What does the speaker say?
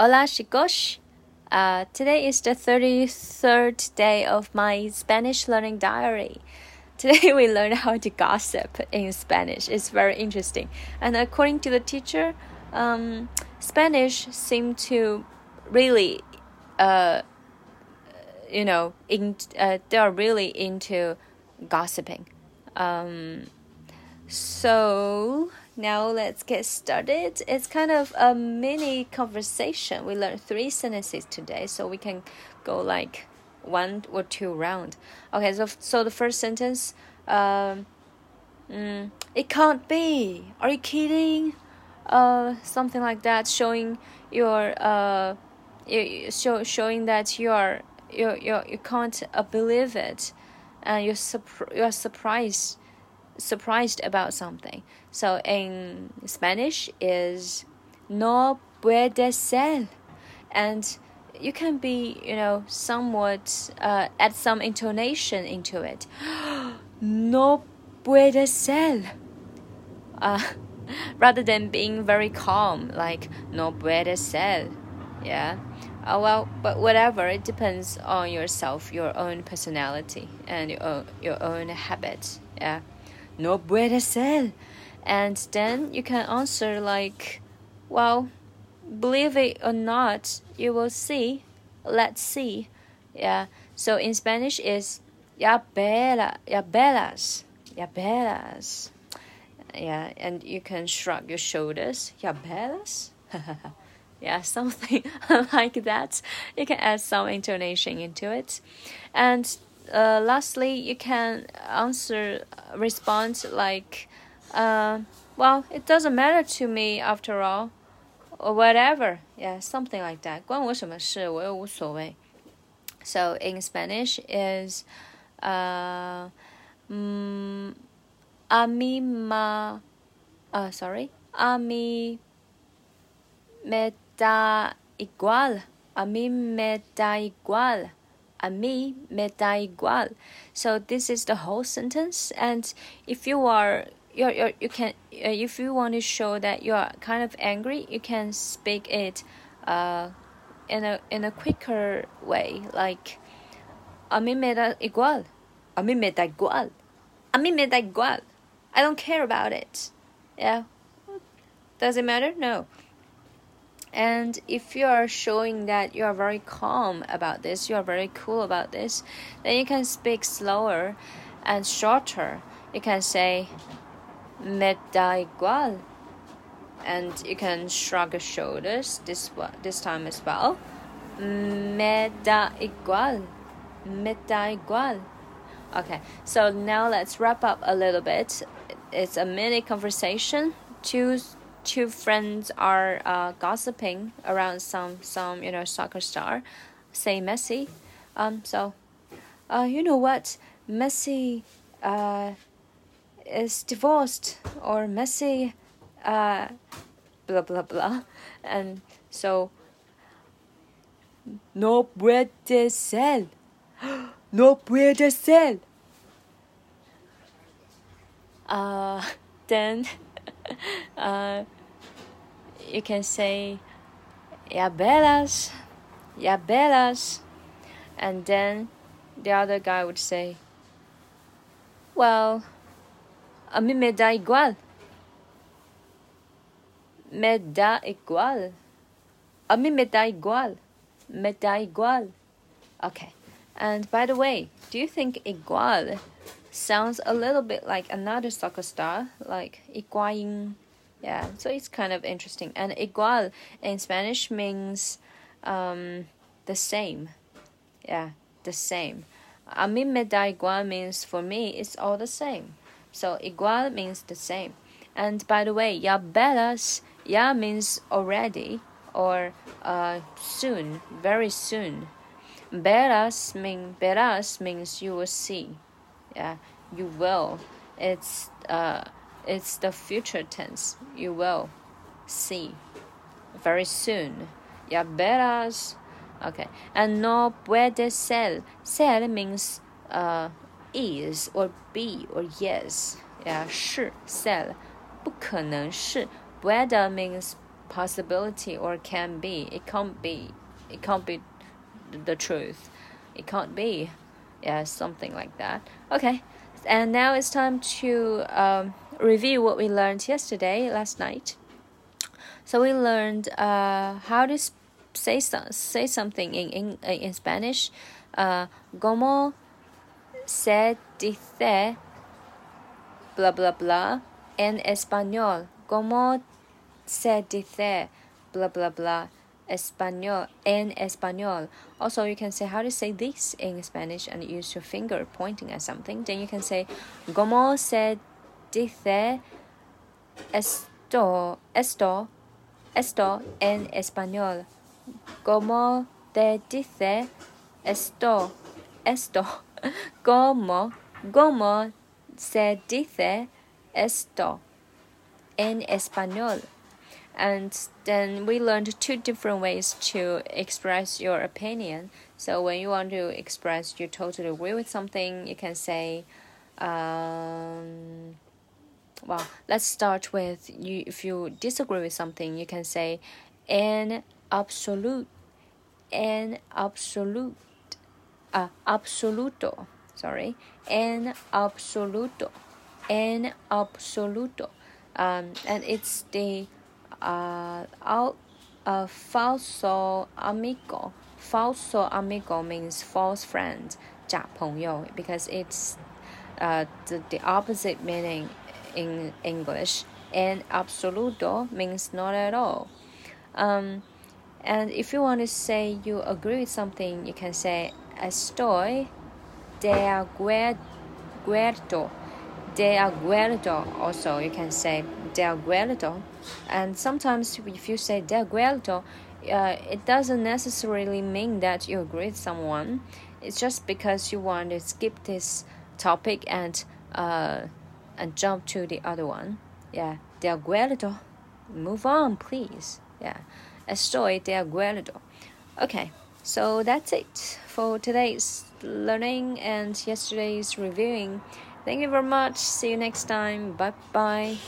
Hola, chicos. Uh, today is the 33rd day of my Spanish learning diary. Today we learned how to gossip in Spanish. It's very interesting. And according to the teacher, um, Spanish seem to really, uh, you know, in, uh, they are really into gossiping. Um, so now let's get started. It's kind of a mini conversation. We learned three sentences today, so we can go like one or two round. Okay, so so the first sentence, um, mm, it can't be. Are you kidding? Uh, something like that, showing your uh, you, show showing that you are you you you can't uh, believe it, and you're you're surprised surprised about something. So in Spanish is no puede ser, and you can be you know somewhat uh, add some intonation into it. no puede ser. Uh, rather than being very calm, like no puede ser. Yeah. Uh, well, but whatever, it depends on yourself, your own personality, and your own, your own habits. Yeah no puede ser. And then you can answer like, well, believe it or not, you will see. Let's see. Yeah. So in Spanish is ya bella, ya bellas, ya. Yeah, and you can shrug your shoulders. Ya bellas. yeah, something like that. You can add some intonation into it. And uh, lastly, you can answer, respond like, uh, well, it doesn't matter to me after all, or whatever. Yeah, something like that. 关我什么事？我又无所谓。So in Spanish is, uh, mm, a mí ma, uh, sorry, a mí me da igual. A mí me da igual a mí me da igual. So this is the whole sentence. And if you are you're, you're, you can uh, if you want to show that you are kind of angry, you can speak it uh, in a in a quicker way, like a mí me da igual, a mí me da igual, a mí me da igual. I don't care about it. Yeah. Does it matter? No. And if you are showing that you are very calm about this, you are very cool about this, then you can speak slower and shorter. You can say, me da igual. And you can shrug your shoulders this, this time as well. Me da igual. Me da igual. Okay, so now let's wrap up a little bit. It's a mini conversation. Choose two friends are uh, gossiping around some some you know soccer star, say Messi. Um, so, uh, you know what? Messi uh, is divorced or Messi, uh, blah blah blah, and so. No puede ser. No puede ser. Uh, then, uh, you can say "Ya bellas, ya bellas," and then the other guy would say, "Well, a mí me da igual." Me da igual. A mí me da igual. Me da igual. Okay. And by the way, do you think igual sounds a little bit like another soccer star, like Higuaín? Yeah, so it's kind of interesting. And igual in Spanish means um, the same. Yeah, the same. A mí me da igual means for me it's all the same. So igual means the same. And by the way, ya bellas, ya means already or uh, soon, very soon. Verás mean verás means you will see. Yeah, you will. It's uh it's the future tense. You will see very soon. Ya verás. Okay. And no puede ser. Ser means uh, is or be or yes. Yeah, 是 ser. 不可能是 puede means possibility or can be. It can't be. It can't be the truth. It can't be. Yeah, something like that. Okay, and now it's time to um, review what we learned yesterday, last night. So we learned uh, how to say say something in in, in Spanish. Uh, como se dice blah blah blah en español. Como se dice blah blah blah español en español. Also, you can say how to say this in Spanish and use your finger pointing at something. Then you can say como se dice esto esto esto en español. Como te dice esto esto. Como como se dice esto en español. And then we learned two different ways to express your opinion. So when you want to express you totally agree with something, you can say, um, well, let's start with you. If you disagree with something, you can say, an absolute, an absolute, uh, absoluto. Sorry, an absoluto, an absoluto, um, and it's the uh, out, uh, falso amigo. Falso amigo means false friend, 假朋友, because it's uh, the, the opposite meaning in English. And absoluto means not at all. Um, and if you want to say you agree with something, you can say estoy de acuerdo. De acuerdo. Also, you can say de acuerdo and sometimes if you say de acuerdo, uh, it doesn't necessarily mean that you agree with someone. It's just because you want to skip this topic and uh, and jump to the other one. Yeah, de acuerdo. Move on, please. Yeah, estoy de acuerdo. Okay, so that's it for today's learning and yesterday's reviewing. Thank you very much. See you next time. Bye bye.